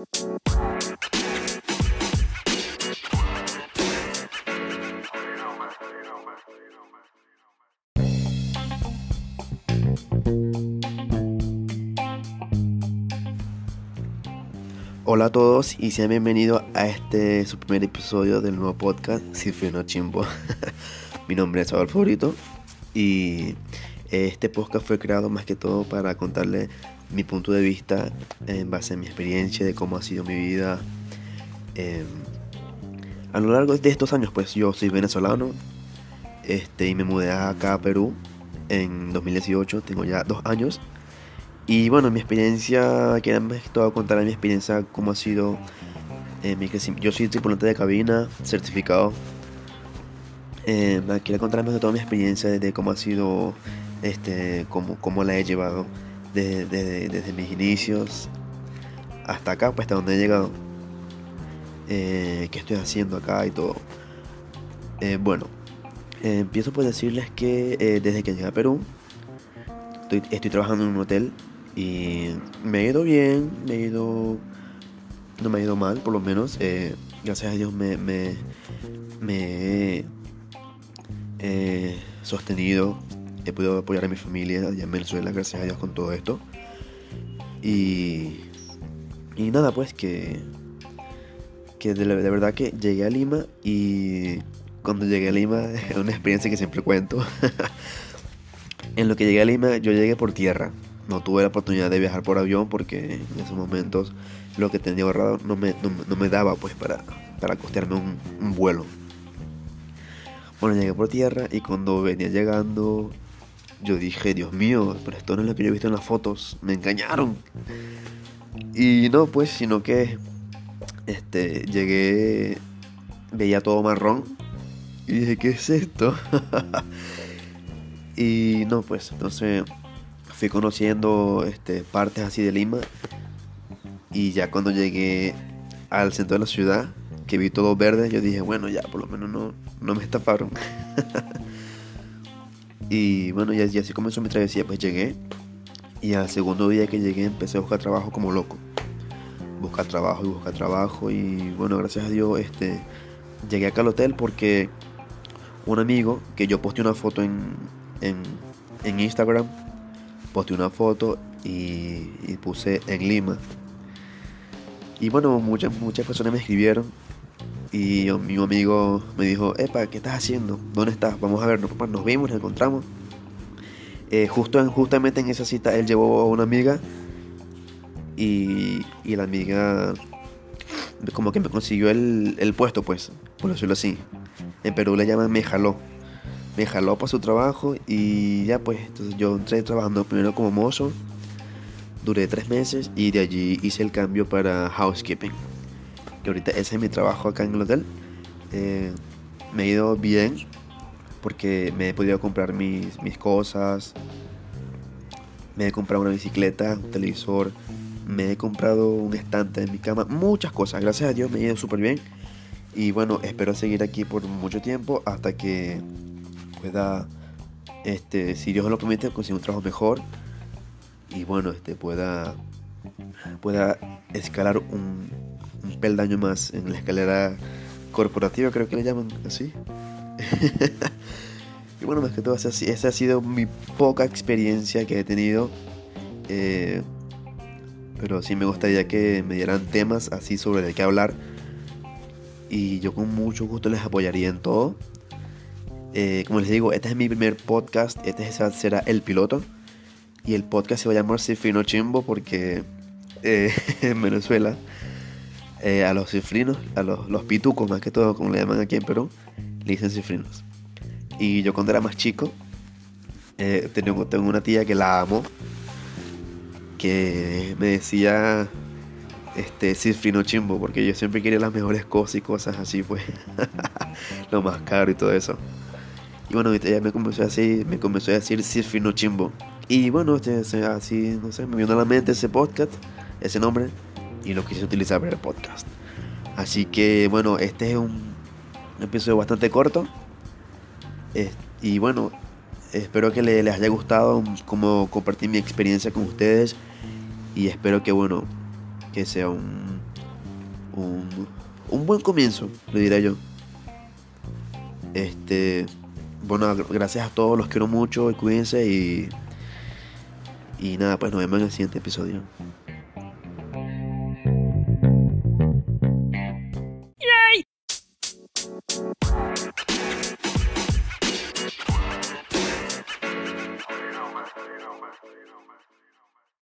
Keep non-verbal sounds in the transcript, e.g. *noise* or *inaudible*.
Hola a todos y sean bienvenidos a este su primer episodio del nuevo podcast Cifrino Chimbo. *laughs* Mi nombre es Adolfo Brito y este podcast fue creado más que todo para contarle mi punto de vista en base a mi experiencia de cómo ha sido mi vida em, a lo largo de estos años. Pues yo soy venezolano este, y me mudé acá a Perú en 2018, tengo ya dos años. Y bueno, mi experiencia, quiero todo contar mi experiencia, cómo ha sido eh, mi Yo soy tripulante de cabina, certificado. Eh, quiero contar más de toda mi experiencia, de cómo ha sido, este, cómo, cómo la he llevado desde, mis inicios hasta acá, pues hasta donde he llegado. Eh, qué estoy haciendo acá y todo. Eh, bueno, empiezo por decirles que desde que llegué a Perú, estoy, trabajando en un hotel y me ha ido bien, me ha ido. No me ha ido mal, por lo menos. Eh, gracias a Dios me, me, me he sostenido. He podido apoyar a mi familia allá en Venezuela, gracias a Dios, con todo esto. Y. Y nada, pues que. Que de, de verdad que llegué a Lima y. Cuando llegué a Lima *laughs* es una experiencia que siempre cuento. *laughs* en lo que llegué a Lima, yo llegué por tierra no tuve la oportunidad de viajar por avión porque en esos momentos lo que tenía ahorrado no me, no, me daba pues para, para costearme un, vuelo. Bueno, llegué por tierra y cuando venía llegando yo dije, Dios mío, pero esto no es lo que yo he visto en las fotos, me engañaron. Y no, pues, sino que este, llegué, veía todo marrón y dije, ¿qué es esto? *laughs* y no, pues, entonces fui conociendo este, partes así de Lima y ya cuando llegué al centro de la ciudad, que vi todo verde, yo dije, bueno, ya por lo menos no, no me estafaron. *laughs* y bueno, ya, así comenzó mi travesía, pues llegué y al segundo día que llegué empecé a buscar trabajo como loco. Buscar trabajo y buscar trabajo y bueno, gracias a Dios este, llegué acá al hotel porque un amigo que yo posté una foto en, en, Instagram posté una foto y, puse en Lima. Y bueno, muchas, muchas personas me escribieron y mi amigo me dijo, Epa, ¿qué estás haciendo? ¿Dónde estás? Vamos a ver, nos, nos vimos, nos encontramos. Eh, justo justamente en esa cita él llevó a una amiga y, y la amiga como que me consiguió el, el, puesto, pues, por decirlo así. En Perú le llaman me jaló me jaló para su trabajo y ya pues, entonces yo entré trabajando primero como mozo, duré tres meses y de allí hice el cambio para housekeeping, ahorita ese es mi trabajo acá en el hotel. Eh, me ha ido bien porque me he podido comprar mis, mis cosas, me he comprado una bicicleta, un televisor, me he comprado un estante en mi cama, muchas cosas, gracias a Dios me ha ido súper bien. Y bueno, espero seguir aquí por mucho tiempo hasta que pueda, este, si Dios lo permite, conseguir un trabajo mejor y bueno, este, pueda, pueda escalar un, peldaño más en la escalera corporativa, creo que le llaman así. *laughs* y bueno, más que todo, esa, ha sido mi poca experiencia que he tenido. Eh, pero sí me gustaría que me dieran temas así sobre de qué hablar. Y yo con mucho gusto les apoyaría en todo. Eh, como les digo, este es mi primer podcast, este será el piloto. Y el podcast se va a llamar Cifrino Chimbo porque eh, *laughs* en Venezuela eh, a los cifrinos, a los, los, pitucos más que todo, como le llaman aquí en Perú, le dicen cifrinos. Y yo cuando era más chico, tengo, tengo una tía que la amo, que me decía este cifrino chimbo porque yo siempre quería las mejores cosas y cosas así pues *laughs* lo más caro y todo eso y bueno, ya me comenzó a decir, me comenzó a decir Sirfino Chimbo. Y bueno, este, así, no sé, me vino a la mente ese podcast, ese nombre, y lo quise utilizar para el podcast. Así que bueno, este es un episodio bastante corto. y bueno, espero que les, haya gustado como compartir mi experiencia con ustedes. Y espero que bueno, que sea un, un, buen comienzo, le diré yo. Este, bueno, gracias a todos, los quiero mucho cuídense y, y nada, pues nos vemos en el siguiente episodio.